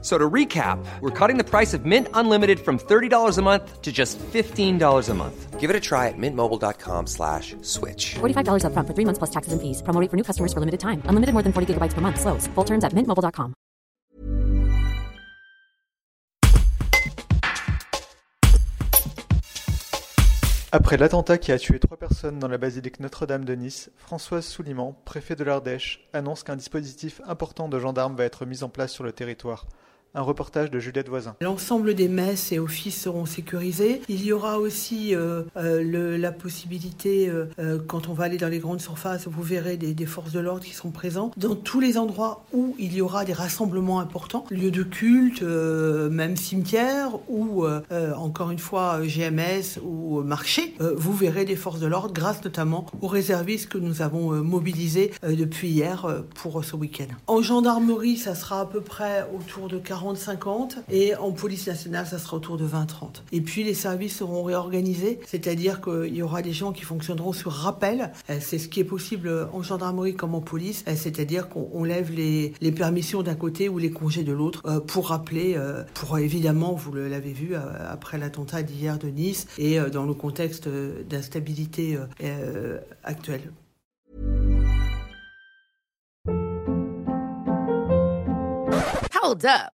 So to recap, we're cutting the price of Mint Unlimited from $30 a month to just $15 a month. Give it a try at mintmobile.com slash switch. $45 upfront for three months plus taxes and fees. Promo rate for new customers for limited time. Unlimited more than 40 gigabytes per month. Slows. Full terms at mintmobile.com. Après l'attentat qui a tué trois personnes dans la basilique Notre-Dame de Nice, Françoise Souliman, préfet de l'Ardèche, annonce qu'un dispositif important de gendarmes va être mis en place sur le territoire. Un reportage de Juliette Voisin. L'ensemble des messes et offices seront sécurisés. Il y aura aussi euh, euh, la possibilité, euh, quand on va aller dans les grandes surfaces, vous verrez des, forces de l'ordre qui seront présents. Dans tous les endroits où il y aura des rassemblements importants, lieux de culte, même cimetières, ou encore une fois GMS ou marché, vous verrez des forces de l'ordre grâce notamment aux réservistes que nous avons mobilisés depuis hier pour ce week-end. En gendarmerie, ça sera à peu près autour de 40 40-50 et en police nationale, ça sera autour de 20-30. Et puis les services seront réorganisés, c'est-à-dire qu'il y aura des gens qui fonctionneront sur rappel. Euh, c'est ce qui est possible en gendarmerie comme en police, euh, c'est-à-dire qu'on lève les, les permissions d'un côté ou les congés de l'autre euh, pour rappeler, pour évidemment, vous l'avez vu après l'attentat d'hier de Nice et dans le contexte d'instabilité actuelle. Hold up.